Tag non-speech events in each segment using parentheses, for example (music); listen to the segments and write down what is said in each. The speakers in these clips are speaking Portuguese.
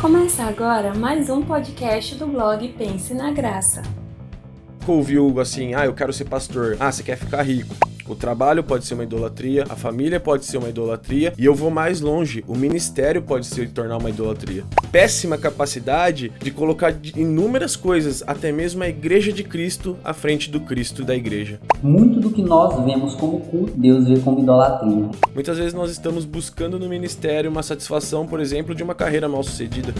Começa agora mais um podcast do blog Pense na Graça. Ouviu assim, ah, eu quero ser pastor. Ah, você quer ficar rico. O trabalho pode ser uma idolatria, a família pode ser uma idolatria, e eu vou mais longe, o ministério pode se tornar uma idolatria. Péssima capacidade de colocar inúmeras coisas, até mesmo a igreja de Cristo, à frente do Cristo da igreja. Muito do que nós vemos como culto, Deus vê como idolatria. Muitas vezes nós estamos buscando no ministério uma satisfação, por exemplo, de uma carreira mal sucedida.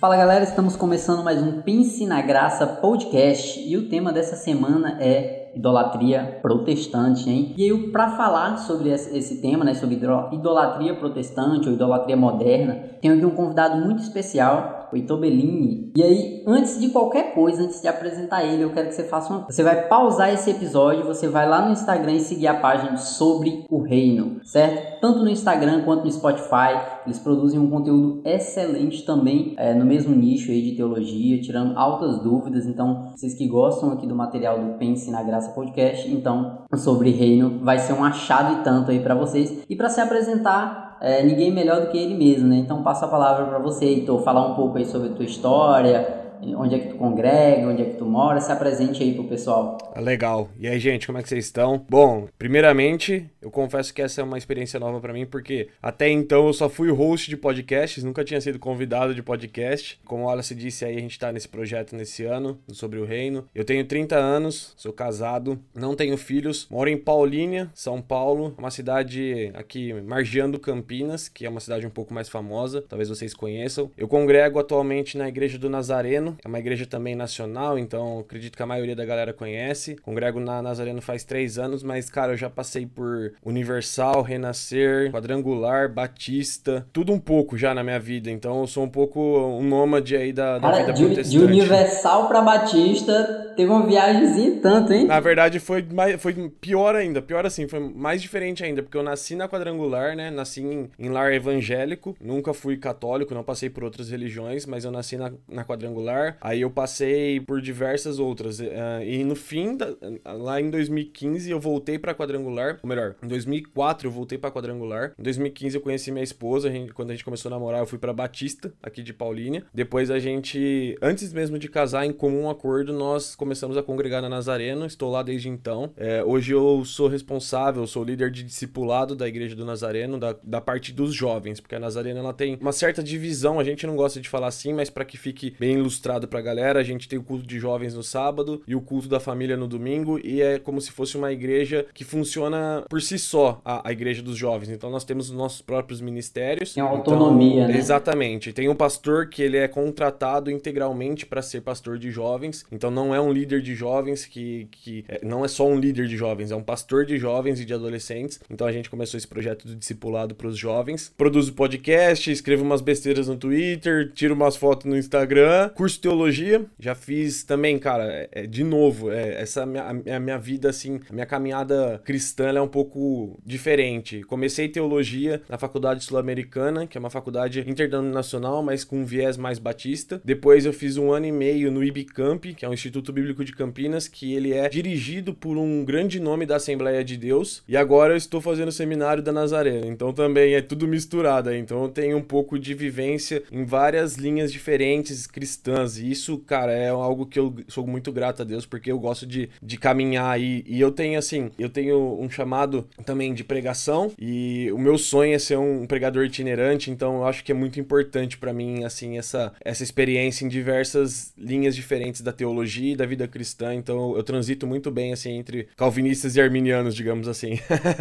Fala galera, estamos começando mais um Pense na Graça podcast e o tema dessa semana é idolatria protestante, hein? E eu, para falar sobre esse tema, né, sobre idolatria protestante ou idolatria moderna, tenho aqui um convidado muito especial o Heitor Bellini. E aí, antes de qualquer coisa, antes de apresentar ele, eu quero que você faça uma. Você vai pausar esse episódio, você vai lá no Instagram e seguir a página sobre o reino, certo? Tanto no Instagram quanto no Spotify. Eles produzem um conteúdo excelente também é, no mesmo nicho aí de teologia, tirando altas dúvidas. Então, vocês que gostam aqui do material do Pense na Graça Podcast, então sobre reino vai ser um achado e tanto aí para vocês. E para se apresentar, é, ninguém melhor do que ele mesmo, né? Então passo a palavra para você, Heitor, falar um pouco aí sobre a tua história, onde é que tu congrega, onde é que tu mora, se apresente aí pro pessoal. Ah, legal. E aí, gente, como é que vocês estão? Bom, primeiramente, eu confesso que essa é uma experiência nova para mim, porque até então eu só fui host de podcasts, nunca tinha sido convidado de podcast. Como a Alice disse aí, a gente tá nesse projeto nesse ano, sobre o reino. Eu tenho 30 anos, sou casado, não tenho filhos, moro em Paulínia, São Paulo, uma cidade aqui margeando Campinas, que é uma cidade um pouco mais famosa, talvez vocês conheçam. Eu congrego atualmente na Igreja do Nazareno, Nazareno. É uma igreja também nacional, então acredito que a maioria da galera conhece. Congrego na Nazareno faz três anos, mas, cara, eu já passei por Universal, Renascer, Quadrangular, Batista, tudo um pouco já na minha vida. Então eu sou um pouco um nômade aí da, da cara, vida de, protestante. De Universal pra Batista, teve uma viagemzinha tanto, hein? Na verdade, foi, mais, foi pior ainda. Pior assim, foi mais diferente ainda, porque eu nasci na Quadrangular, né? Nasci em, em lar evangélico, nunca fui católico, não passei por outras religiões, mas eu nasci na, na Quadrangular Aí eu passei por diversas outras. Uh, e no fim, da, lá em 2015, eu voltei pra quadrangular. Ou melhor, em 2004 eu voltei pra quadrangular. Em 2015 eu conheci minha esposa. A gente, quando a gente começou a namorar, eu fui pra Batista, aqui de Paulínia. Depois a gente, antes mesmo de casar, em comum acordo, nós começamos a congregar na Nazareno. Estou lá desde então. É, hoje eu sou responsável, sou líder de discipulado da Igreja do Nazareno, da, da parte dos jovens, porque a Nazareno ela tem uma certa divisão. A gente não gosta de falar assim, mas para que fique bem ilustrado mostrado pra galera. A gente tem o culto de jovens no sábado e o culto da família no domingo, e é como se fosse uma igreja que funciona por si só, a, a igreja dos jovens. Então nós temos os nossos próprios ministérios. Tem autonomia, então, né? Exatamente. Tem um pastor que ele é contratado integralmente para ser pastor de jovens. Então não é um líder de jovens que, que é, não é só um líder de jovens, é um pastor de jovens e de adolescentes. Então a gente começou esse projeto do discipulado para os jovens. Produzo podcast, escrevo umas besteiras no Twitter, tiro umas fotos no Instagram, curso teologia, já fiz também, cara, é, é de novo, é, essa minha, a, minha vida, assim, a minha caminhada cristã é um pouco diferente. Comecei teologia na Faculdade Sul-Americana, que é uma faculdade internacional, mas com um viés mais batista. Depois eu fiz um ano e meio no IBCamp, que é um Instituto Bíblico de Campinas, que ele é dirigido por um grande nome da Assembleia de Deus. E agora eu estou fazendo o seminário da Nazarena. Então também é tudo misturado. Então eu tenho um pouco de vivência em várias linhas diferentes cristãs e isso, cara, é algo que eu sou muito grato a Deus, porque eu gosto de, de caminhar aí. E eu tenho, assim, eu tenho um chamado também de pregação. E o meu sonho é ser um pregador itinerante. Então eu acho que é muito importante para mim, assim, essa, essa experiência em diversas linhas diferentes da teologia e da vida cristã. Então eu transito muito bem, assim, entre calvinistas e arminianos, digamos assim.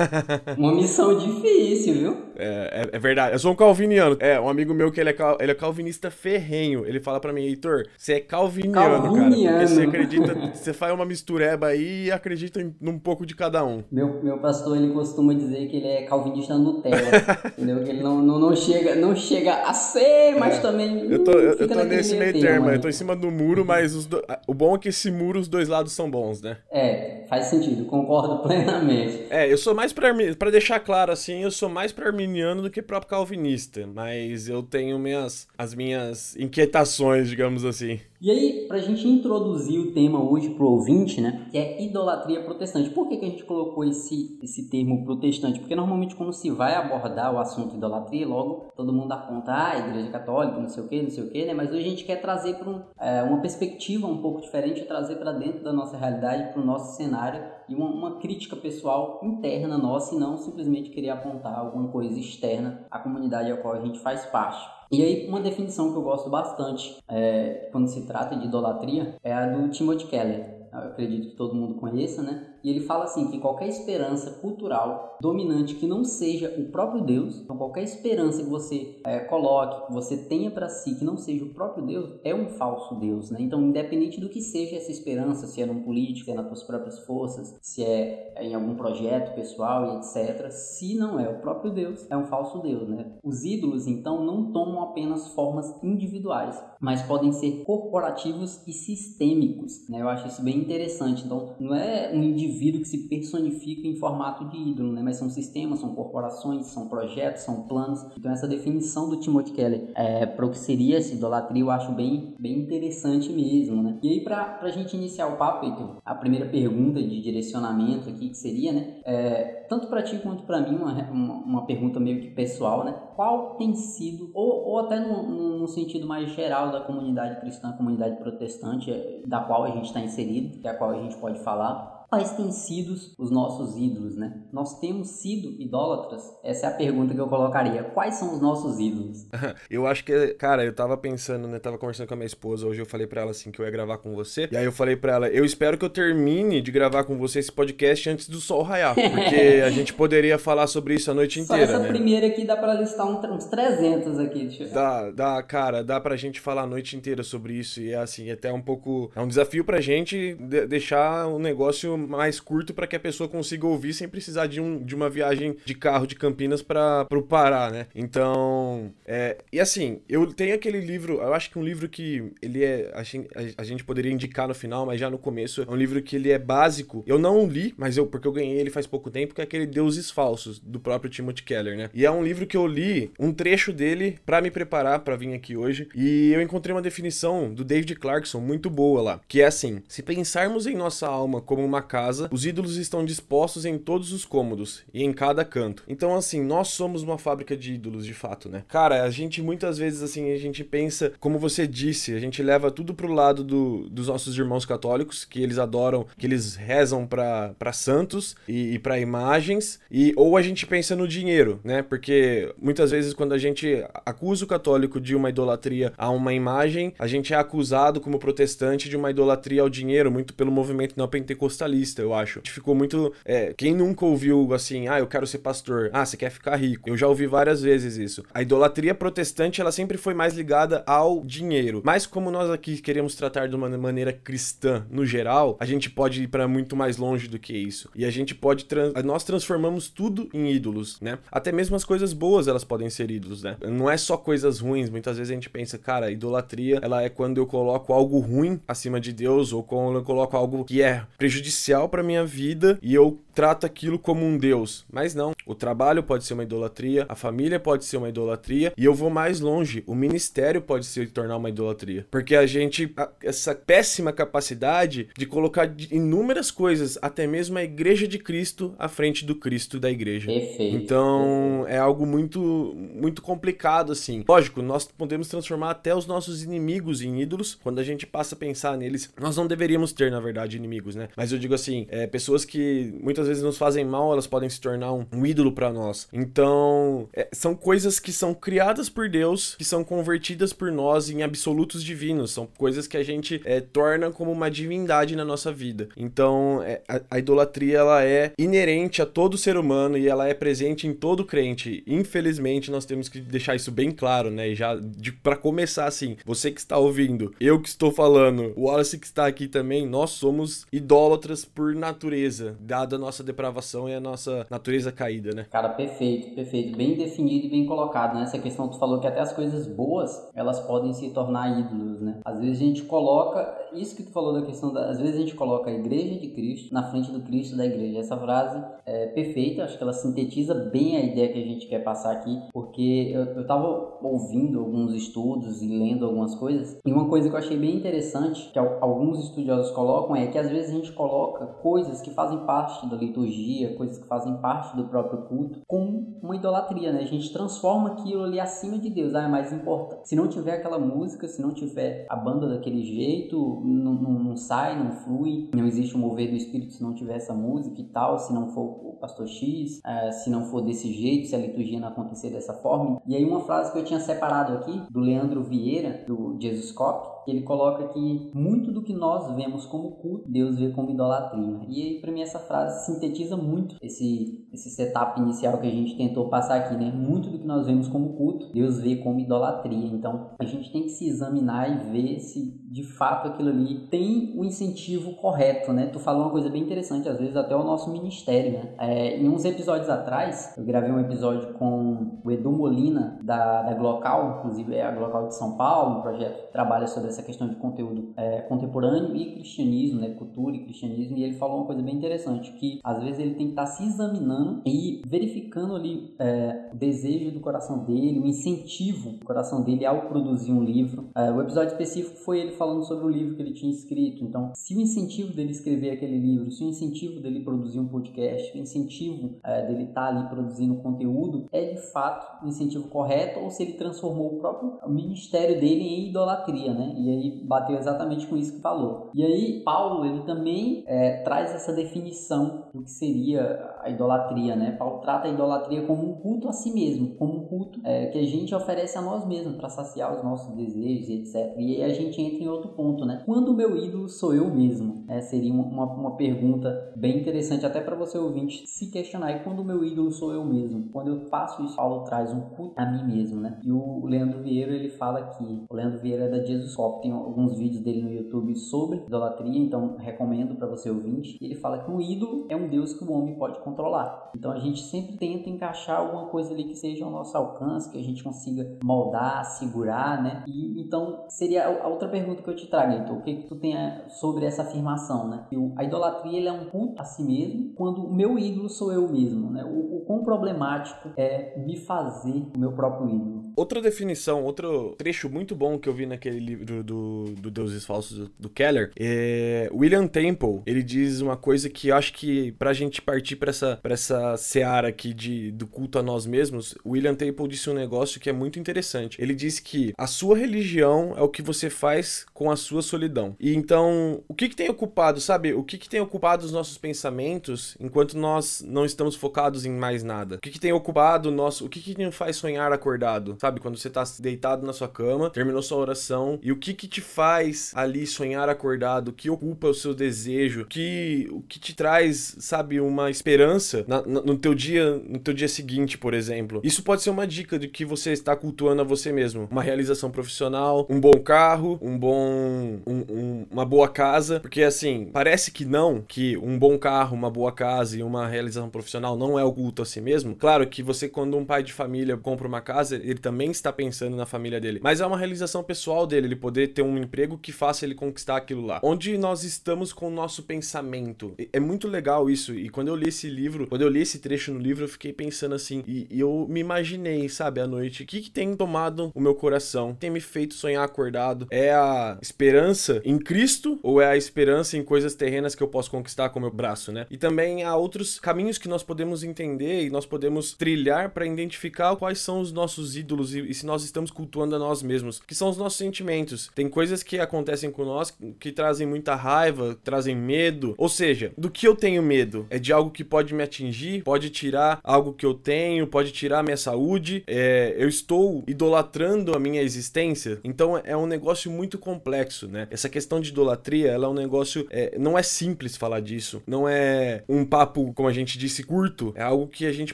(laughs) Uma missão difícil, viu? É, é, é, verdade. Eu sou um calviniano. É, um amigo meu que ele é, ele é calvinista ferrenho. Ele fala para mim, Heitor, você é calviniano, calviniano, cara. Porque você acredita, você faz uma mistureba aí e acredita em um pouco de cada um. Meu, meu pastor, ele costuma dizer que ele é calvinista Nutella, (laughs) entendeu? Que ele não, não, não, chega, não chega a ser, mas é. também Eu tô, eu, eu tô nesse meio termo, termo eu tô em cima do muro, mas do... o bom é que esse muro, os dois lados são bons, né? É, faz sentido, concordo (laughs) plenamente. É, eu sou mais para deixar claro assim, eu sou mais para arminiano do que próprio calvinista, mas eu tenho minhas as minhas inquietações, digamos assim. E aí, para a gente introduzir o tema hoje para o ouvinte, né, que é idolatria protestante. Por que, que a gente colocou esse, esse termo protestante? Porque normalmente quando se vai abordar o assunto idolatria, logo todo mundo aponta, ah, igreja católica, não sei o que, não sei o que, né? Mas hoje a gente quer trazer para um, é, uma perspectiva um pouco diferente, trazer para dentro da nossa realidade, para o nosso cenário e uma, uma crítica pessoal interna nossa e não simplesmente querer apontar alguma coisa externa à comunidade a qual a gente faz parte. E aí, uma definição que eu gosto bastante é, quando se trata de idolatria é a do Timothy Keller. Eu acredito que todo mundo conheça, né? E ele fala assim que qualquer esperança cultural dominante que não seja o próprio Deus, então qualquer esperança que você é, coloque, que você tenha para si que não seja o próprio Deus, é um falso Deus, né? Então, independente do que seja essa esperança, se é num político, se é nas suas próprias forças, se é em algum projeto pessoal e etc, se não é o próprio Deus, é um falso Deus, né? Os ídolos, então, não tomam apenas formas individuais, mas podem ser corporativos e sistêmicos, né? Eu acho isso bem interessante. Então, não é um indivíduo indivíduo que se personifica em formato de ídolo, né? mas são sistemas, são corporações, são projetos, são planos. Então essa definição do Timothy Keller é, para o que seria essa idolatria eu acho bem, bem interessante mesmo. Né? E aí para a gente iniciar o papo, Heitor, a primeira pergunta de direcionamento aqui que seria, né? É, tanto para ti quanto para mim, uma, uma, uma, pergunta meio que pessoal, né? Qual tem sido, ou, ou até no, no sentido mais geral da comunidade cristã, comunidade protestante, da qual a gente está inserido, que é qual a gente pode falar, quais têm sido os nossos ídolos, né? Nós temos sido idólatras? Essa é a pergunta que eu colocaria. Quais são os nossos ídolos? (laughs) eu acho que, cara, eu tava pensando, né? Tava conversando com a minha esposa, hoje eu falei para ela assim que eu ia gravar com você. E aí eu falei para ela, eu espero que eu termine de gravar com você esse podcast antes do sol raiar, porque (laughs) a gente poderia falar sobre isso a noite inteira, Só essa né? primeira aqui dá para listar uns 300 aqui, deixa eu Dá, dá, cara, dá pra gente falar a noite inteira sobre isso e é assim, até um pouco é um desafio pra gente de deixar o negócio mais curto para que a pessoa consiga ouvir sem precisar de, um, de uma viagem de carro de Campinas para o Pará, né? Então, é, e assim, eu tenho aquele livro, eu acho que um livro que ele é, a gente, a gente poderia indicar no final, mas já no começo, é um livro que ele é básico. Eu não li, mas eu porque eu ganhei ele faz pouco tempo, que é aquele Deuses Falsos do próprio Timothy Keller, né? E é um livro que eu li um trecho dele para me preparar para vir aqui hoje, e eu encontrei uma definição do David Clarkson muito boa lá, que é assim: se pensarmos em nossa alma como uma casa, os ídolos estão dispostos em todos os cômodos e em cada canto. Então, assim, nós somos uma fábrica de ídolos, de fato, né? Cara, a gente muitas vezes, assim, a gente pensa, como você disse, a gente leva tudo pro lado do, dos nossos irmãos católicos, que eles adoram, que eles rezam para santos e, e para imagens, e ou a gente pensa no dinheiro, né? Porque muitas vezes quando a gente acusa o católico de uma idolatria a uma imagem, a gente é acusado como protestante de uma idolatria ao dinheiro, muito pelo movimento neopentecostalista, eu acho. Ficou muito. É, quem nunca ouviu assim, ah, eu quero ser pastor, ah, você quer ficar rico? Eu já ouvi várias vezes isso. A idolatria protestante, ela sempre foi mais ligada ao dinheiro. Mas como nós aqui queremos tratar de uma maneira cristã no geral, a gente pode ir para muito mais longe do que isso. E a gente pode. Trans... Nós transformamos tudo em ídolos, né? Até mesmo as coisas boas elas podem ser ídolos, né? Não é só coisas ruins. Muitas vezes a gente pensa, cara, idolatria, ela é quando eu coloco algo ruim acima de Deus ou quando eu coloco algo que é prejudicial para minha vida e eu trato aquilo como um deus. Mas não, o trabalho pode ser uma idolatria, a família pode ser uma idolatria e eu vou mais longe, o ministério pode se tornar uma idolatria. Porque a gente, essa péssima capacidade de colocar inúmeras coisas, até mesmo a igreja de Cristo à frente do Cristo da igreja. Perfeito. Então, é algo muito muito complicado assim. Lógico, nós podemos transformar até os nossos inimigos em ídolos quando a gente passa a pensar neles. Nós não deveríamos ter, na verdade, inimigos, né? Mas eu digo assim, é, pessoas pessoas que muitas vezes nos fazem mal, elas podem se tornar um, um ídolo para nós. Então, é, são coisas que são criadas por Deus, que são convertidas por nós em absolutos divinos. São coisas que a gente é, torna como uma divindade na nossa vida. Então, é, a, a, idolatria ela é inerente a todo ser humano e ela é presente em todo crente. Infelizmente, nós temos que deixar isso bem claro, né? E já para começar assim, você que está ouvindo, eu que estou falando, o Wallace que está aqui também, nós somos idólatras por natureza, dada a nossa nossa depravação e a nossa natureza caída, né? Cara, perfeito, perfeito. Bem definido e bem colocado, né? Essa questão, tu falou que até as coisas boas, elas podem se tornar ídolos, né? Às vezes a gente coloca, isso que tu falou da questão da, às vezes a gente coloca a igreja de Cristo na frente do Cristo da igreja. Essa frase é perfeita, acho que ela sintetiza bem a ideia que a gente quer passar aqui, porque eu, eu tava ouvindo alguns estudos e lendo algumas coisas, e uma coisa que eu achei bem interessante, que alguns estudiosos colocam, é que às vezes a gente coloca coisas que fazem parte da liturgia, coisas que fazem parte do próprio culto, com uma idolatria, né? A gente transforma aquilo ali acima de Deus, ah, é mais importante. Se não tiver aquela música, se não tiver a banda daquele jeito, não, não, não sai, não flui, não existe o um mover do Espírito se não tiver essa música e tal, se não for o pastor X, uh, se não for desse jeito, se a liturgia não acontecer dessa forma. E aí uma frase que eu tinha separado aqui, do Leandro Vieira, do Jesus Cop, que ele coloca que muito do que nós vemos como culto, Deus vê como idolatria. E aí, para mim, essa frase sintetiza muito esse, esse setup inicial que a gente tentou passar aqui, né? Muito do que nós vemos como culto, Deus vê como idolatria. Então, a gente tem que se examinar e ver se de fato aquilo ali tem o um incentivo correto, né? Tu falou uma coisa bem interessante, às vezes até o nosso ministério, né? É, em uns episódios atrás, eu gravei um episódio com o Edu Molina, da, da Glocal, inclusive é a Glocal de São Paulo, um projeto que trabalha sobre essa questão de conteúdo é, contemporâneo e cristianismo, né? Cultura e cristianismo, e ele falou uma coisa bem interessante, que às vezes ele tem que estar tá se examinando e verificando ali é, o desejo do coração dele, o incentivo do coração dele ao produzir um livro. É, o episódio específico foi ele falando sobre o livro que ele tinha escrito. Então, se o incentivo dele escrever aquele livro, se o incentivo dele produzir um podcast, o incentivo é, dele estar tá ali produzindo conteúdo, é de fato o incentivo correto ou se ele transformou o próprio ministério dele em idolatria, né? E aí bateu exatamente com isso que falou. E aí, Paulo, ele também é, traz essa definição do que seria a idolatria, né? Paulo trata a idolatria como um culto a si mesmo, como um culto é, que a gente oferece a nós mesmos para saciar os nossos desejos etc. E aí a gente entra em outro ponto, né? Quando o meu ídolo sou eu mesmo? É, seria uma, uma pergunta bem interessante até para você ouvinte se questionar. E quando o meu ídolo sou eu mesmo? Quando eu faço isso, Paulo traz um culto a mim mesmo, né? E o Leandro Vieira, ele fala aqui, o Leandro Vieira é da Jesus Cop, tem alguns vídeos dele no YouTube sobre idolatria, então recomendo para você ouvinte. Ele fala que um ídolo é um Deus que o homem pode controlar. Então a gente sempre tenta encaixar alguma coisa ali que seja ao nosso alcance, que a gente consiga moldar, segurar, né? E então seria a outra pergunta que eu te trago, então, o que, que tu tem sobre essa afirmação, né? Que a idolatria é um culto a si mesmo, quando o meu ídolo sou eu mesmo, né? O, o quão problemático é me fazer o meu próprio ídolo. Outra definição, outro trecho muito bom que eu vi naquele livro do, do Deuses Falsos do, Keller é William Temple. Ele diz uma coisa que eu acho que pra gente partir pra essa, pra essa seara aqui de, do culto a nós mesmos, William Temple disse um negócio que é muito interessante. Ele disse que a sua religião é o que você faz com a sua solidão. E então, o que que tem ocupado, sabe? O que que tem ocupado os nossos pensamentos enquanto nós não estamos focados em mais nada? O que que tem ocupado o nosso... O que que nos faz sonhar acordado? Sabe? Quando você tá deitado na sua cama, terminou sua oração, e o que que te faz ali sonhar acordado, o que ocupa o seu desejo, que, o que te traz, sabe, uma esperança na, na, no teu dia, no teu dia seguinte, por exemplo. Isso pode ser uma dica de que você está cultuando a você mesmo. Uma realização profissional, um bom carro, um bom, um, um, uma boa casa, porque assim, parece que não, que um bom carro, uma boa casa e uma realização profissional não é o culto a si mesmo. Claro que você, quando um pai de família compra uma casa, ele também está pensando na família dele. Mas é uma realização pessoal dele, ele poder ter um emprego que faça ele conquistar aquilo lá. Onde nós estamos com o nosso pensamento. É muito legal isso. E quando eu li esse livro, quando eu li esse trecho no livro, eu fiquei pensando assim. E, e eu me imaginei, sabe, à noite, o que, que tem tomado o meu coração? Tem me feito sonhar acordado? É a esperança em Cristo ou é a esperança em coisas terrenas que eu posso conquistar com o meu braço, né? E também há outros caminhos que nós podemos entender e nós podemos trilhar para identificar quais são os nossos ídolos e, e, se nós estamos cultuando a nós mesmos, que são os nossos sentimentos. Tem coisas que acontecem com nós que trazem muita raiva, trazem medo. Ou seja, do que eu tenho medo? É de algo que pode me atingir, pode tirar algo que eu tenho, pode tirar minha saúde. É, eu estou idolatrando a minha existência. Então é um negócio muito complexo, né? Essa questão de idolatria, ela é um negócio. É, não é simples falar disso. Não é um papo, como a gente disse, curto. É algo que a gente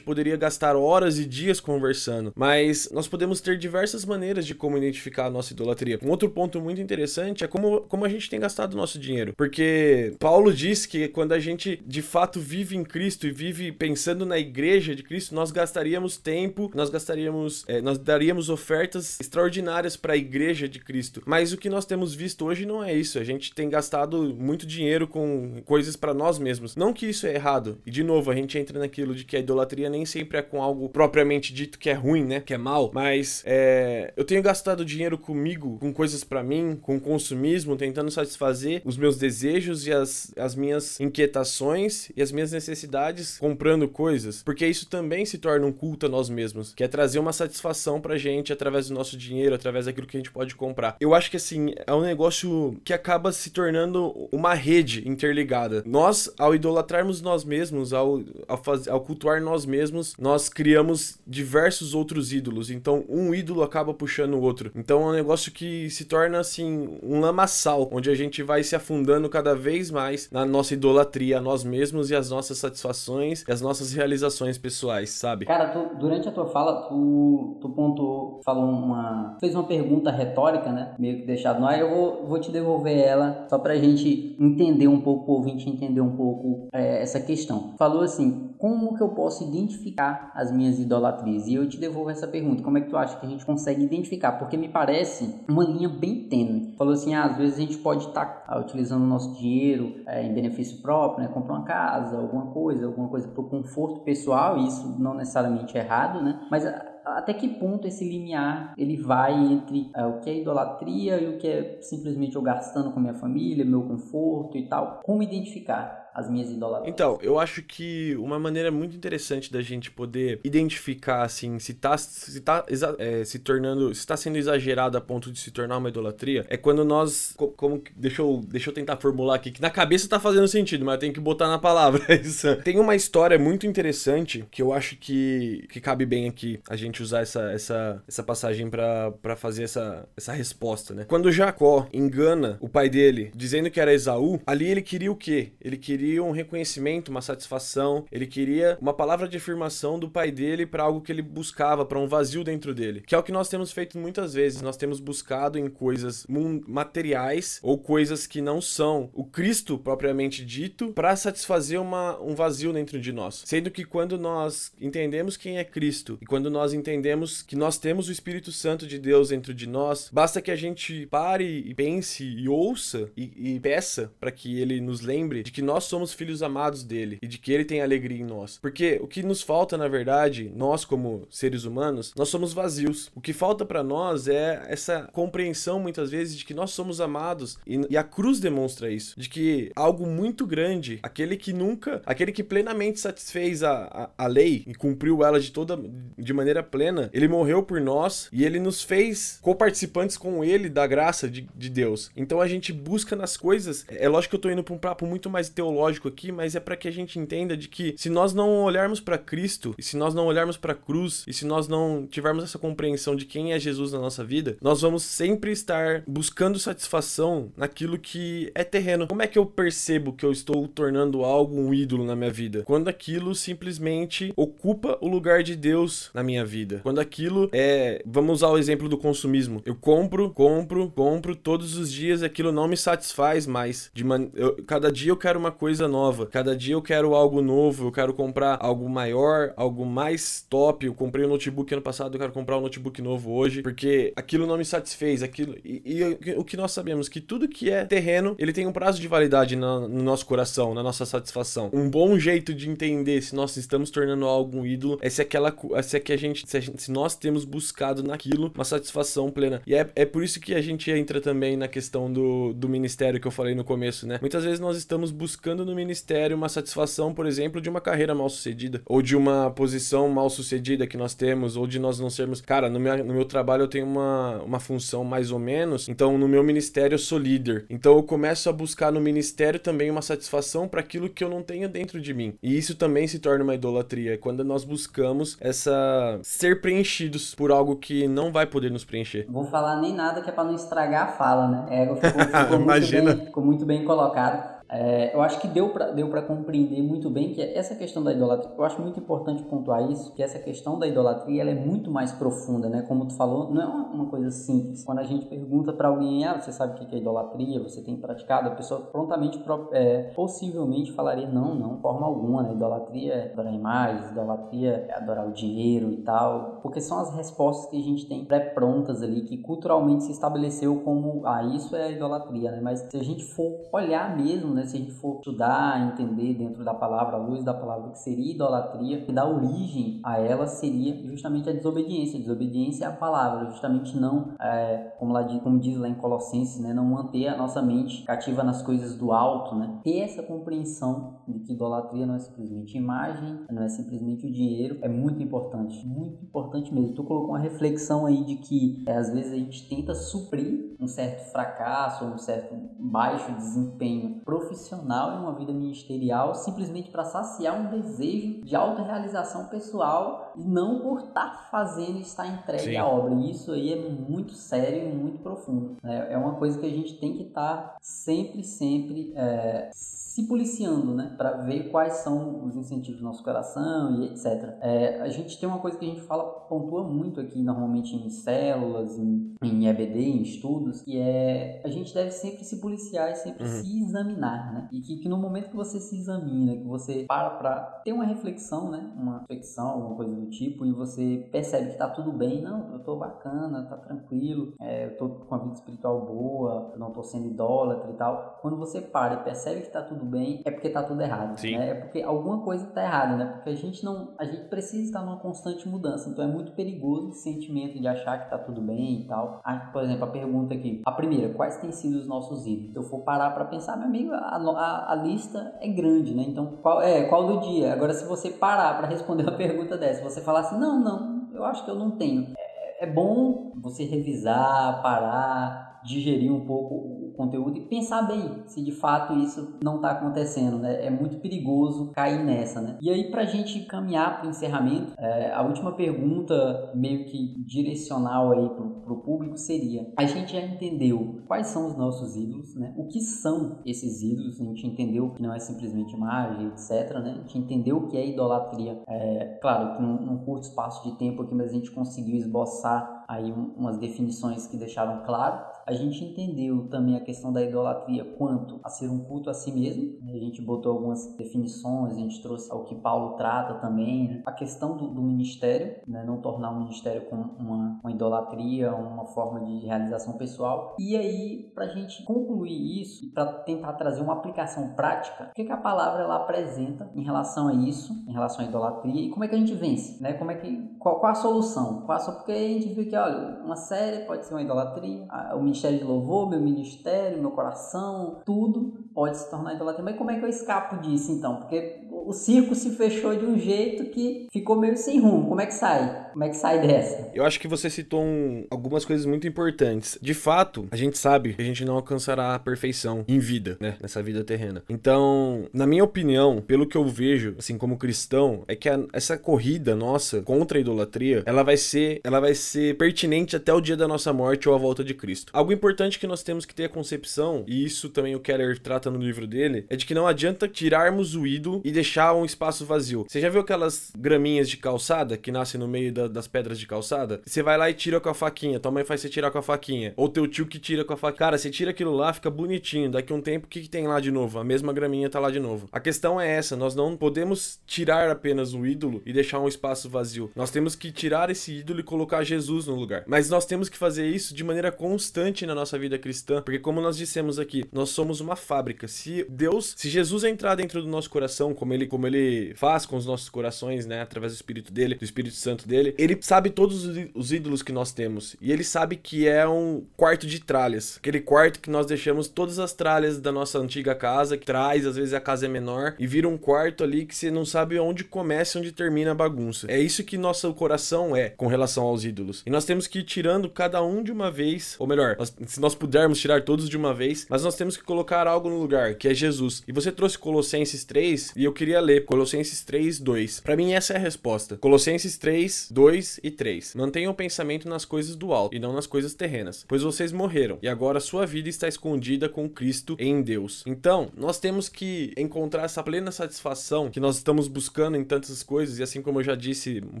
poderia gastar horas e dias conversando. Mas nós podemos ter diversas maneiras de como identificar a nossa idolatria. Um outro ponto ponto muito interessante é como, como a gente tem gastado o nosso dinheiro. Porque Paulo diz que quando a gente de fato vive em Cristo e vive pensando na igreja de Cristo, nós gastaríamos tempo, nós gastaríamos, é, nós daríamos ofertas extraordinárias para a igreja de Cristo. Mas o que nós temos visto hoje não é isso. A gente tem gastado muito dinheiro com coisas para nós mesmos. Não que isso é errado. E de novo, a gente entra naquilo de que a idolatria nem sempre é com algo propriamente dito que é ruim, né? Que é mal. Mas é, eu tenho gastado dinheiro comigo, com coisas para mim, com consumismo, tentando satisfazer os meus desejos e as, as minhas inquietações e as minhas necessidades comprando coisas. Porque isso também se torna um culto a nós mesmos, que é trazer uma satisfação pra gente através do nosso dinheiro, através daquilo que a gente pode comprar. Eu acho que assim, é um negócio que acaba se tornando uma rede interligada. Nós, ao idolatrarmos nós mesmos, ao, ao, faz, ao cultuar nós mesmos, nós criamos diversos outros ídolos. Então, um ídolo acaba puxando o outro. Então, é um negócio que se torna assim um lamaçal, onde a gente vai se afundando cada vez mais na nossa idolatria a nós mesmos e as nossas satisfações e as nossas realizações pessoais, sabe? Cara, tu, durante a tua fala, tu, tu pontuou, falou uma. fez uma pergunta retórica, né? Meio que deixado no ar. Eu vou, vou te devolver ela só pra gente entender um pouco, o ouvinte entender um pouco é, essa questão. Falou assim: como que eu posso identificar as minhas idolatrias? E eu te devolvo essa pergunta: como é que tu acha que a gente consegue identificar? Porque me parece uma linha bem tênue. Falou assim: ah, às vezes a gente pode estar tá utilizando o nosso dinheiro é, em benefício próprio, né? Comprar uma casa, alguma coisa, alguma coisa o conforto pessoal, e isso não necessariamente é errado, né? Mas até que ponto esse limiar ele vai entre é, o que é idolatria e o que é simplesmente eu gastando com minha família, meu conforto e tal? Como identificar? As minhas idolatrias. Então, eu acho que uma maneira muito interessante da gente poder identificar, assim, se tá, se, tá é, se tornando, se tá sendo exagerado a ponto de se tornar uma idolatria, é quando nós, como, deixa eu, deixa eu tentar formular aqui, que na cabeça tá fazendo sentido, mas eu tenho que botar na palavra (laughs) isso. Tem uma história muito interessante que eu acho que, que cabe bem aqui a gente usar essa, essa, essa passagem para fazer essa, essa resposta, né? Quando Jacó engana o pai dele, dizendo que era Esaú, ali ele queria o quê? Ele queria queria um reconhecimento, uma satisfação, ele queria uma palavra de afirmação do pai dele para algo que ele buscava, para um vazio dentro dele. Que é o que nós temos feito muitas vezes. Nós temos buscado em coisas materiais ou coisas que não são o Cristo propriamente dito para satisfazer uma, um vazio dentro de nós. Sendo que quando nós entendemos quem é Cristo e quando nós entendemos que nós temos o Espírito Santo de Deus dentro de nós, basta que a gente pare e pense e ouça e, e peça para que ele nos lembre de que nós somos somos filhos amados dele e de que ele tem alegria em nós. Porque o que nos falta, na verdade, nós como seres humanos, nós somos vazios. O que falta para nós é essa compreensão muitas vezes de que nós somos amados e, e, a cruz demonstra isso, de que algo muito grande, aquele que nunca, aquele que plenamente satisfez a, a, a lei e cumpriu ela de toda de maneira plena, ele morreu por nós e ele nos fez co-participantes com ele da graça de, de Deus. Então a gente busca nas coisas, é lógico que eu tô indo para um papo muito mais teológico teológico aqui, mas é para que a gente entenda de que se nós não olharmos para Cristo, e se nós não olharmos para a cruz, e se nós não tivermos essa compreensão de quem é Jesus na nossa vida, nós vamos sempre estar buscando satisfação naquilo que é terreno. Como é que eu percebo que eu estou tornando algo um ídolo na minha vida? Quando aquilo simplesmente ocupa o lugar de Deus na minha vida. Quando aquilo é, vamos usar o exemplo do consumismo. Eu compro, compro, compro todos os dias, aquilo não me satisfaz mais. De man... eu, cada dia eu quero uma coisa coisa nova. Cada dia eu quero algo novo, eu quero comprar algo maior, algo mais top. Eu comprei um notebook ano passado, eu quero comprar um notebook novo hoje, porque aquilo não me satisfez, aquilo e, e o que nós sabemos que tudo que é terreno, ele tem um prazo de validade no, no nosso coração, na nossa satisfação. Um bom jeito de entender se nós estamos tornando algo um ídolo é se aquela se é que a gente se, a gente, se nós temos buscado naquilo uma satisfação plena. E é, é por isso que a gente entra também na questão do, do ministério que eu falei no começo, né? Muitas vezes nós estamos buscando no ministério uma satisfação, por exemplo, de uma carreira mal sucedida, ou de uma posição mal sucedida que nós temos, ou de nós não sermos. Cara, no meu, no meu trabalho eu tenho uma, uma função mais ou menos, então no meu ministério eu sou líder. Então eu começo a buscar no ministério também uma satisfação para aquilo que eu não tenho dentro de mim. E isso também se torna uma idolatria, é quando nós buscamos essa ser preenchidos por algo que não vai poder nos preencher. Vou falar nem nada que é para não estragar a fala, né? É, (laughs) ficou, ficou, muito bem, ficou muito bem colocado. É, eu acho que deu para deu compreender muito bem que essa questão da idolatria, eu acho muito importante pontuar isso, que essa questão da idolatria ela é muito mais profunda, né? Como tu falou, não é uma, uma coisa simples. Quando a gente pergunta para alguém, ah, você sabe o que é idolatria, você tem praticado, a pessoa prontamente, é, possivelmente falaria, não, não, forma alguma, né? Idolatria é adorar imagens, idolatria é adorar o dinheiro e tal, porque são as respostas que a gente tem pré-prontas ali, que culturalmente se estabeleceu como, ah, isso é idolatria, né? Mas se a gente for olhar mesmo, né? Se a gente for estudar, entender dentro da palavra, a luz da palavra, que seria idolatria, que dá origem a ela seria justamente a desobediência. A desobediência é a palavra, justamente não, é, como, lá, como diz lá em Colossenses, né? Não manter a nossa mente cativa nas coisas do alto, né? Ter essa compreensão de que idolatria não é simplesmente imagem, não é simplesmente o dinheiro, é muito importante, muito importante mesmo. Tu colocou uma reflexão aí de que é, às vezes a gente tenta suprir um certo fracasso um certo baixo desempenho profissional em uma vida ministerial simplesmente para saciar um desejo de autorrealização pessoal e não por estar tá fazendo e estar entregue Sim. à obra. E isso aí é muito sério e muito profundo. É, é uma coisa que a gente tem que estar tá sempre, sempre é, se policiando, né? Para ver quais são os incentivos do nosso coração e etc. É, a gente tem uma coisa que a gente fala, pontua muito aqui, normalmente em células, em, em EBD, em estudos, que é a gente deve sempre se policiar e sempre uhum. se examinar, né? E que, que, no momento que você se examina, que você para para ter uma reflexão, né? Uma reflexão, alguma coisa do tipo, e você percebe que tá tudo bem, não, eu tô bacana, tá tranquilo, é, eu tô com a vida espiritual boa, não tô sendo idólatra e tal. Quando você para e percebe que tá tudo bem, é porque tá tudo errado. Né? É porque alguma coisa tá errada, né? Porque a gente não. A gente precisa estar numa constante mudança. Então é muito perigoso esse sentimento de achar que tá tudo bem e tal. por exemplo, a pergunta aqui. A primeira, quais têm sido os nossos ídolos? Se eu for parar para pensar, meu amigo, a, a, a, lista é grande, né? Então, qual é qual do dia? Agora, se você parar para responder (laughs) uma pergunta dessa, você falar assim, não, não, eu acho que eu não tenho. É, é bom você revisar, parar, digerir um pouco conteúdo e pensar bem se de fato isso não está acontecendo, né? É muito perigoso cair nessa, né? E aí, para a gente caminhar para o encerramento, é, a última pergunta, meio que direcional aí para o público, seria: a gente já entendeu quais são os nossos ídolos, né? O que são esses ídolos? A gente entendeu que não é simplesmente imagem, etc, né? A gente entendeu o que é idolatria. É, claro num curto espaço de tempo aqui, mas a gente conseguiu esboçar aí umas definições que deixaram claro a gente entendeu também a questão da idolatria quanto a ser um culto a si mesmo. A gente botou algumas definições, a gente trouxe o que Paulo trata também. Né? A questão do, do ministério, né? não tornar o ministério como uma, uma idolatria, uma forma de realização pessoal. E aí, para a gente concluir isso e para tentar trazer uma aplicação prática, o que, que a palavra ela apresenta em relação a isso, em relação à idolatria e como é que a gente vence, né? Como é que, qual, qual a solução? Qual a, porque a gente viu que, olha, uma série pode ser uma idolatria, o ministério de louvor, meu ministério, meu coração, tudo pode se tornar idolatria. Mas como é que eu escapo disso então? Porque o circo se fechou de um jeito que ficou meio sem rumo. Como é que sai? Como é que sai dessa? Eu acho que você citou um, algumas coisas muito importantes. De fato, a gente sabe que a gente não alcançará a perfeição em vida, né? Nessa vida terrena. Então, na minha opinião, pelo que eu vejo, assim, como cristão, é que a, essa corrida nossa contra a idolatria, ela vai ser, ela vai ser pertinente até o dia da nossa morte ou a volta de Cristo. Algo importante que nós temos que ter a concepção, e isso também o Keller trata no livro dele, é de que não adianta tirarmos o ídolo e deixar deixar um espaço vazio. Você já viu aquelas graminhas de calçada que nascem no meio da, das pedras de calçada? Você vai lá e tira com a faquinha. Tua mãe faz você tirar com a faquinha. Ou teu tio que tira com a faquinha. Cara, você tira aquilo lá, fica bonitinho. Daqui um tempo, o que, que tem lá de novo? A mesma graminha tá lá de novo. A questão é essa: nós não podemos tirar apenas o ídolo e deixar um espaço vazio. Nós temos que tirar esse ídolo e colocar Jesus no lugar. Mas nós temos que fazer isso de maneira constante na nossa vida cristã, porque como nós dissemos aqui, nós somos uma fábrica. Se Deus, se Jesus entrar dentro do nosso coração, como ele como ele faz com os nossos corações, né, através do Espírito dele, do Espírito Santo dele, ele sabe todos os ídolos que nós temos. E ele sabe que é um quarto de tralhas. Aquele quarto que nós deixamos todas as tralhas da nossa antiga casa, que traz, às vezes a casa é menor, e vira um quarto ali que você não sabe onde começa e onde termina a bagunça. É isso que nosso coração é com relação aos ídolos. E nós temos que ir tirando cada um de uma vez, ou melhor, nós, se nós pudermos tirar todos de uma vez, mas nós temos que colocar algo no lugar, que é Jesus. E você trouxe Colossenses 3, e eu queria ler Colossenses 3, 2. Para mim, essa é a resposta. Colossenses 3, 2 2 e 3. Mantenham o pensamento nas coisas do alto e não nas coisas terrenas, pois vocês morreram e agora sua vida está escondida com Cristo em Deus. Então, nós temos que encontrar essa plena satisfação que nós estamos buscando em tantas coisas e assim como eu já disse um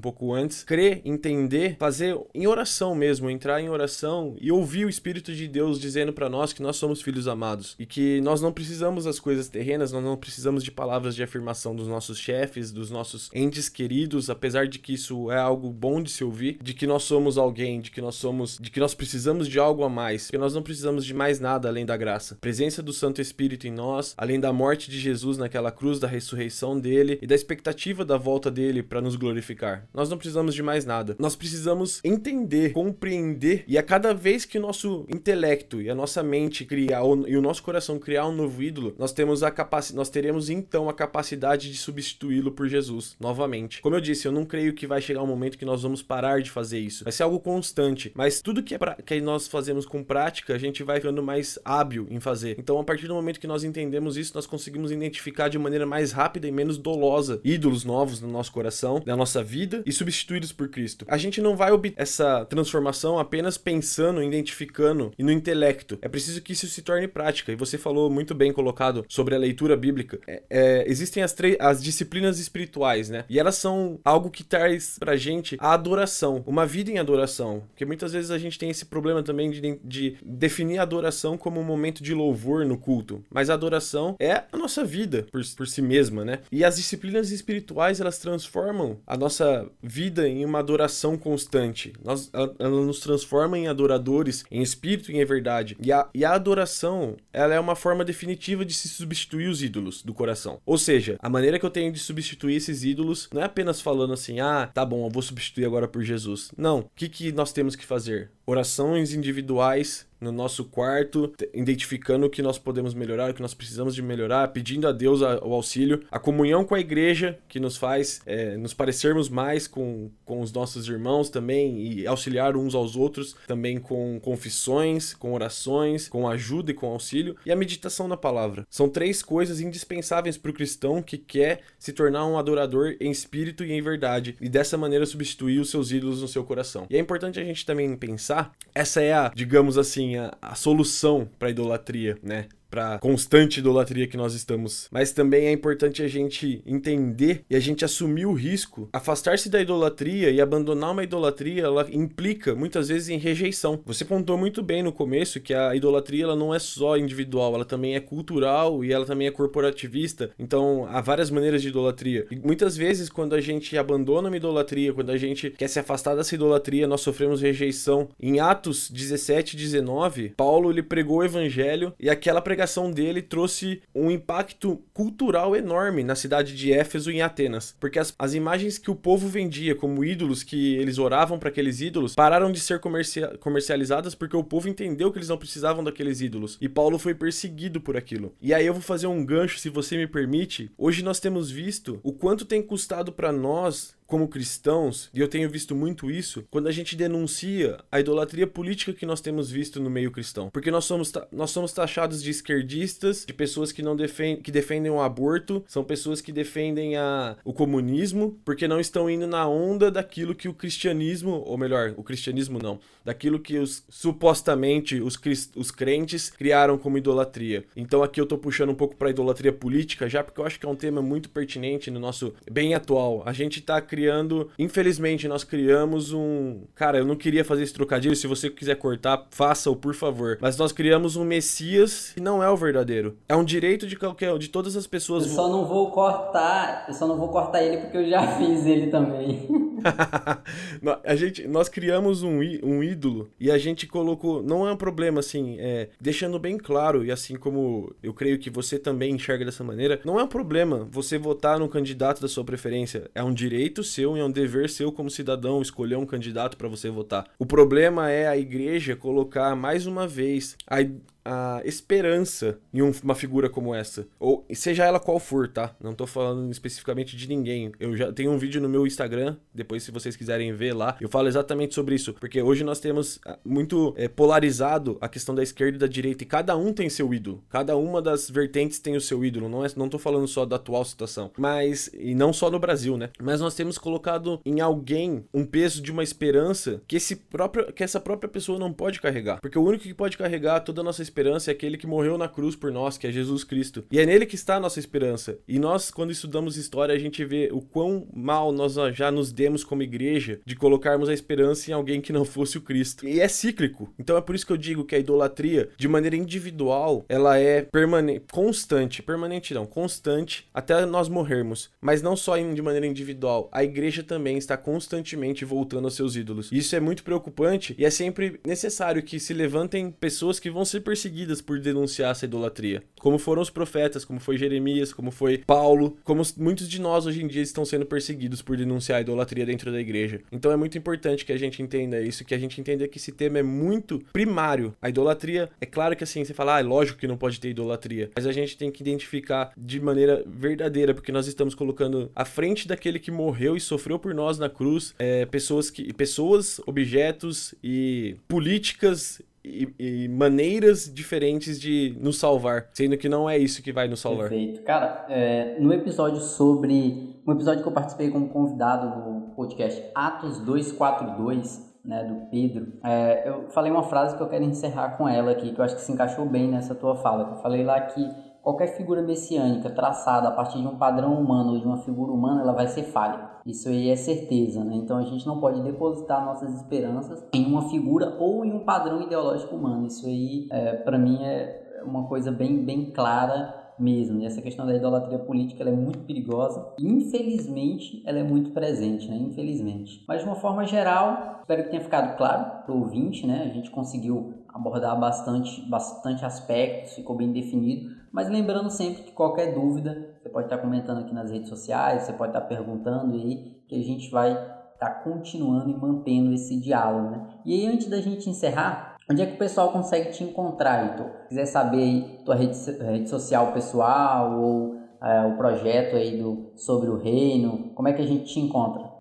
pouco antes, crer, entender, fazer em oração mesmo, entrar em oração e ouvir o Espírito de Deus dizendo para nós que nós somos filhos amados e que nós não precisamos das coisas terrenas, nós não precisamos de palavras de afirmação dos nossos chefes, dos nossos entes queridos, apesar de que isso é algo bom de se ouvir, de que nós somos alguém, de que nós somos, de que nós precisamos de algo a mais, que nós não precisamos de mais nada além da graça. Presença do Santo Espírito em nós, além da morte de Jesus naquela cruz, da ressurreição dele e da expectativa da volta dele para nos glorificar. Nós não precisamos de mais nada. Nós precisamos entender, compreender e a cada vez que o nosso intelecto e a nossa mente criar e o nosso coração criar um novo ídolo, nós temos a capacidade, nós teremos então a capacidade de substituí-lo por Jesus novamente. Como eu disse, eu não creio que vai chegar um momento que nós vamos parar de fazer isso. Vai ser algo constante, mas tudo que, é pra, que nós fazemos com prática, a gente vai ficando mais hábil em fazer. Então, a partir do momento que nós entendemos isso, nós conseguimos identificar de maneira mais rápida e menos dolosa ídolos novos no nosso coração, na nossa vida e substituí-los por Cristo. A gente não vai obter essa transformação apenas pensando, identificando e no intelecto. É preciso que isso se torne prática. E você falou muito bem colocado sobre a leitura bíblica. É, é, existem as, as disciplinas espirituais, né? E elas são algo que traz pra gente a adoração, uma vida em adoração. Porque muitas vezes a gente tem esse problema também de, de definir a adoração como um momento de louvor no culto. Mas a adoração é a nossa vida por, por si mesma, né? E as disciplinas espirituais, elas transformam a nossa vida em uma adoração constante. Nós, ela, ela nos transforma em adoradores, em espírito e em verdade. E a, e a adoração, ela é uma forma definitiva de se substituir os ídolos do coração. Ou seja, a maneira que eu tenho de substituir esses ídolos não é apenas falando assim, ah, tá bom, eu vou substituir agora por Jesus. Não. O que, que nós temos que fazer? Orações individuais no nosso quarto, identificando o que nós podemos melhorar, o que nós precisamos de melhorar, pedindo a Deus o auxílio, a comunhão com a igreja, que nos faz é, nos parecermos mais com, com os nossos irmãos também e auxiliar uns aos outros, também com confissões, com orações, com ajuda e com auxílio, e a meditação na palavra. São três coisas indispensáveis para o cristão que quer se tornar um adorador em espírito e em verdade, e dessa maneira substituir os seus ídolos no seu coração. E é importante a gente também pensar, essa é a, digamos assim, a, a solução para idolatria, né? Para constante idolatria que nós estamos. Mas também é importante a gente entender e a gente assumir o risco. Afastar-se da idolatria e abandonar uma idolatria, ela implica muitas vezes em rejeição. Você contou muito bem no começo que a idolatria ela não é só individual, ela também é cultural e ela também é corporativista. Então, há várias maneiras de idolatria. E muitas vezes quando a gente abandona uma idolatria, quando a gente quer se afastar dessa idolatria, nós sofremos rejeição. Em Atos 17, 19, Paulo ele pregou o evangelho e aquela pregação pregação dele trouxe um impacto cultural enorme na cidade de Éfeso em Atenas, porque as, as imagens que o povo vendia como ídolos, que eles oravam para aqueles ídolos, pararam de ser comercia comercializadas porque o povo entendeu que eles não precisavam daqueles ídolos. E Paulo foi perseguido por aquilo. E aí eu vou fazer um gancho, se você me permite. Hoje nós temos visto o quanto tem custado para nós como cristãos, e eu tenho visto muito isso, quando a gente denuncia a idolatria política que nós temos visto no meio cristão. Porque nós somos, nós somos taxados de esquerdistas, de pessoas que não defendem, que defendem o aborto, são pessoas que defendem a, o comunismo, porque não estão indo na onda daquilo que o cristianismo, ou melhor, o cristianismo não, daquilo que os supostamente os, os crentes criaram como idolatria. Então aqui eu tô puxando um pouco para idolatria política já, porque eu acho que é um tema muito pertinente no nosso bem atual. A gente tá criando. Infelizmente, nós criamos um. Cara, eu não queria fazer esse trocadilho. Se você quiser cortar, faça-o, por favor. Mas nós criamos um Messias que não é o verdadeiro. É um direito de qualquer. de todas as pessoas. Eu só não vou cortar. Eu só não vou cortar ele porque eu já (laughs) fiz ele também. (laughs) a gente, nós criamos um, um ídolo e a gente colocou. Não é um problema, assim, é, deixando bem claro, e assim como eu creio que você também enxerga dessa maneira, não é um problema você votar no candidato da sua preferência. É um direito seu e é um dever seu como cidadão escolher um candidato para você votar. O problema é a igreja colocar mais uma vez a a esperança em um, uma figura como essa. Ou seja ela qual for, tá? Não tô falando especificamente de ninguém. Eu já tenho um vídeo no meu Instagram, depois se vocês quiserem ver lá, eu falo exatamente sobre isso. Porque hoje nós temos ah, muito é, polarizado a questão da esquerda e da direita, e cada um tem seu ídolo. Cada uma das vertentes tem o seu ídolo. Não, é, não tô falando só da atual situação. Mas, e não só no Brasil, né? Mas nós temos colocado em alguém um peso de uma esperança que, esse próprio, que essa própria pessoa não pode carregar. Porque o único que pode carregar toda a nossa esperança é aquele que morreu na cruz por nós, que é Jesus Cristo. E é nele que está a nossa esperança. E nós, quando estudamos história, a gente vê o quão mal nós já nos demos como igreja de colocarmos a esperança em alguém que não (laughs) fosse o Cristo. E é cíclico. Então é por isso que eu digo que a idolatria, de maneira individual, ela é permanente, constante, permanente não, constante até nós morrermos. Mas não só de maneira individual, a igreja também está constantemente voltando aos seus ídolos. Isso é muito preocupante e é sempre necessário que se levantem pessoas que vão ser perseguidas por denunciar essa idolatria. Como foram os profetas, como foi Jeremias, como foi Paulo, como muitos de nós hoje em dia estão sendo perseguidos por denunciar a idolatria dentro da igreja. Então é muito importante que a gente entenda isso, que a gente entenda que esse tema é muito primário. A idolatria, é claro que assim, você fala, ah, é lógico que não pode ter idolatria, mas a gente tem que identificar de maneira verdadeira, porque nós estamos colocando à frente daquele que morreu e sofreu por nós na cruz, é, pessoas que pessoas, objetos e políticas e, e, maneiras diferentes de nos salvar, sendo que não é isso que vai nos salvar. Perfeito. Cara, é, no episódio sobre. Um episódio que eu participei como convidado no podcast Atos 242, né, do Pedro, é, eu falei uma frase que eu quero encerrar com ela aqui, que eu acho que se encaixou bem nessa tua fala. Eu falei lá que qualquer figura messiânica traçada a partir de um padrão humano ou de uma figura humana, ela vai ser falha. Isso aí é certeza, né? Então a gente não pode depositar nossas esperanças em uma figura ou em um padrão ideológico humano. Isso aí, é, para mim, é uma coisa bem, bem clara mesmo. E essa questão da idolatria política é muito perigosa. Infelizmente, ela é muito presente, né? Infelizmente. Mas de uma forma geral, espero que tenha ficado claro para o ouvinte, né? A gente conseguiu abordar bastante, bastante aspectos, ficou bem definido. Mas lembrando sempre que qualquer dúvida, você pode estar comentando aqui nas redes sociais, você pode estar perguntando aí, que a gente vai estar continuando e mantendo esse diálogo, né? E aí, antes da gente encerrar, onde é que o pessoal consegue te encontrar, Heitor? Se quiser saber tua rede, rede social pessoal ou é, o projeto aí do, sobre o reino, como é que a gente te encontra?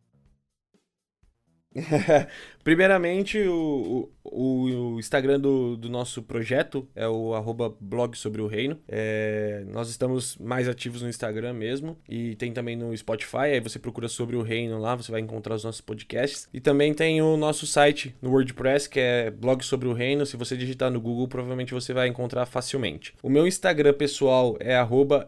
(laughs) Primeiramente, o, o, o Instagram do, do, nosso projeto é o arroba blog sobre o reino. É, nós estamos mais ativos no Instagram mesmo. E tem também no Spotify. Aí você procura sobre o reino lá, você vai encontrar os nossos podcasts. E também tem o nosso site no WordPress, que é blog sobre o reino. Se você digitar no Google, provavelmente você vai encontrar facilmente. O meu Instagram pessoal é arroba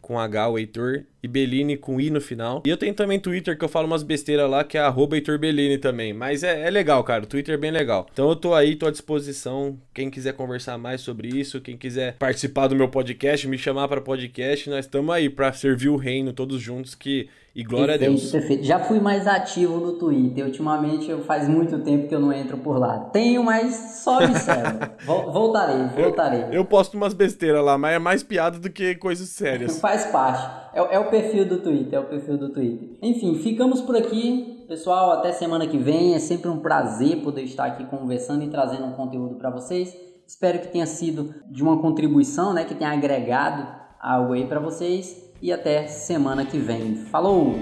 com H o Heitor, e Bellini com I no final. E eu tenho também Twitter que eu falo umas besteiras lá, que é arroba Heitor Bellini também. Mas é, é legal, cara. O Twitter é bem legal. Então eu tô aí, tô à disposição. Quem quiser conversar mais sobre isso, quem quiser participar do meu podcast, me chamar para podcast, nós estamos aí para servir o reino todos juntos que e glória perfeito, a Deus. Perfeito. Já fui mais ativo no Twitter. Ultimamente eu faz muito tempo que eu não entro por lá. Tenho, mas só observo. (laughs) voltarei, voltarei. Eu, eu posto umas besteiras lá, mas é mais piada do que coisas sérias. (laughs) faz parte. É, é o perfil do Twitter, é o perfil do Twitter. Enfim, ficamos por aqui. Pessoal, até semana que vem. É sempre um prazer poder estar aqui conversando e trazendo um conteúdo para vocês. Espero que tenha sido de uma contribuição, né, que tenha agregado algo aí para vocês e até semana que vem. Falou!